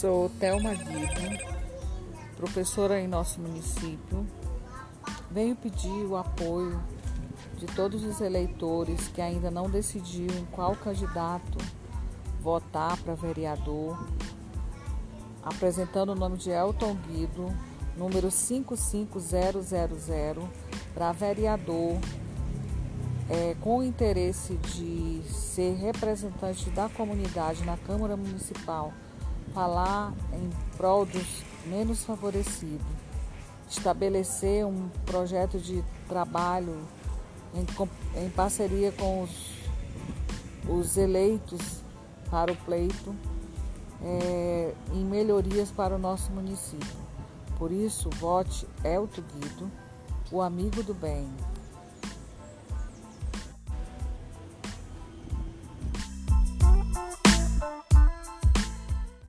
Sou Thelma Guido, professora em nosso município. Venho pedir o apoio de todos os eleitores que ainda não decidiram qual candidato votar para vereador, apresentando o nome de Elton Guido, número 55000, para vereador, é, com o interesse de ser representante da comunidade na Câmara Municipal falar em prol dos menos favorecidos, estabelecer um projeto de trabalho em, em parceria com os, os, eleitos para o pleito é, em melhorias para o nosso município. Por isso, vote Elto Guido, o amigo do bem.